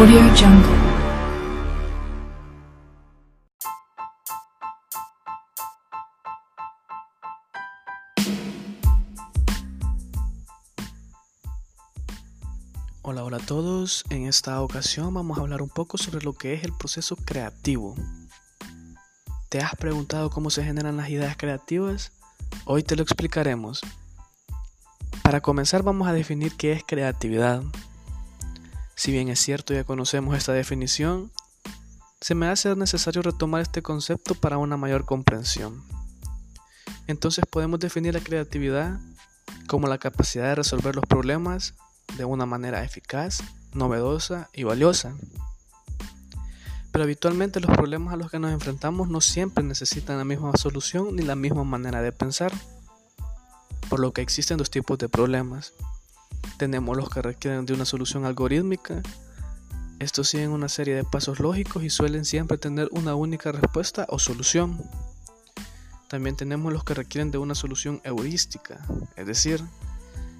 Audio. Hola, hola a todos. En esta ocasión vamos a hablar un poco sobre lo que es el proceso creativo. ¿Te has preguntado cómo se generan las ideas creativas? Hoy te lo explicaremos. Para comenzar vamos a definir qué es creatividad. Si bien es cierto ya conocemos esta definición, se me hace necesario retomar este concepto para una mayor comprensión. Entonces podemos definir la creatividad como la capacidad de resolver los problemas de una manera eficaz, novedosa y valiosa. Pero habitualmente los problemas a los que nos enfrentamos no siempre necesitan la misma solución ni la misma manera de pensar, por lo que existen dos tipos de problemas. Tenemos los que requieren de una solución algorítmica. Estos siguen una serie de pasos lógicos y suelen siempre tener una única respuesta o solución. También tenemos los que requieren de una solución heurística, es decir,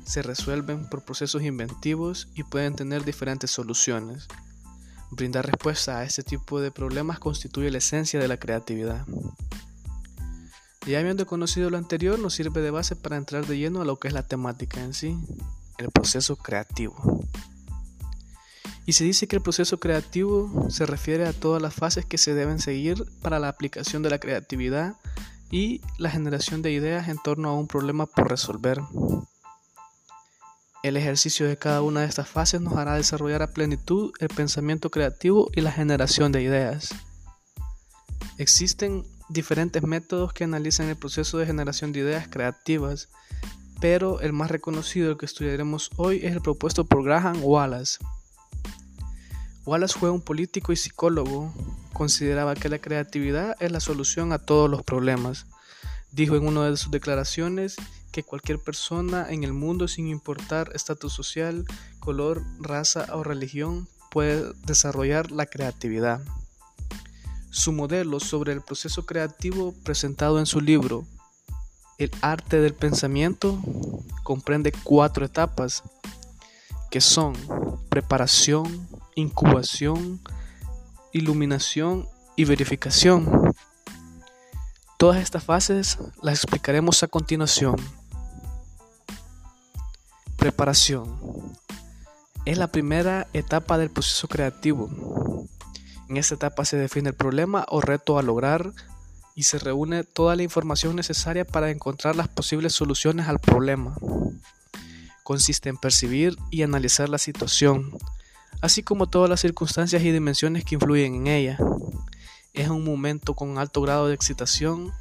se resuelven por procesos inventivos y pueden tener diferentes soluciones. Brindar respuesta a este tipo de problemas constituye la esencia de la creatividad. Ya habiendo conocido lo anterior, nos sirve de base para entrar de lleno a lo que es la temática en sí el proceso creativo. Y se dice que el proceso creativo se refiere a todas las fases que se deben seguir para la aplicación de la creatividad y la generación de ideas en torno a un problema por resolver. El ejercicio de cada una de estas fases nos hará desarrollar a plenitud el pensamiento creativo y la generación de ideas. Existen diferentes métodos que analizan el proceso de generación de ideas creativas pero el más reconocido que estudiaremos hoy es el propuesto por Graham Wallace. Wallace fue un político y psicólogo. Consideraba que la creatividad es la solución a todos los problemas. Dijo en una de sus declaraciones que cualquier persona en el mundo, sin importar estatus social, color, raza o religión, puede desarrollar la creatividad. Su modelo sobre el proceso creativo presentado en su libro el arte del pensamiento comprende cuatro etapas que son preparación, incubación, iluminación y verificación. Todas estas fases las explicaremos a continuación. Preparación. Es la primera etapa del proceso creativo. En esta etapa se define el problema o reto a lograr y se reúne toda la información necesaria para encontrar las posibles soluciones al problema. Consiste en percibir y analizar la situación, así como todas las circunstancias y dimensiones que influyen en ella. Es un momento con alto grado de excitación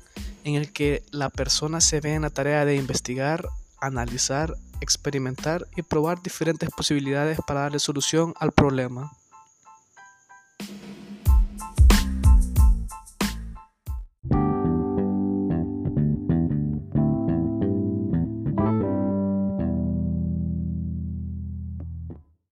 en el que la persona se ve en la tarea de investigar, analizar, experimentar y probar diferentes posibilidades para darle solución al problema.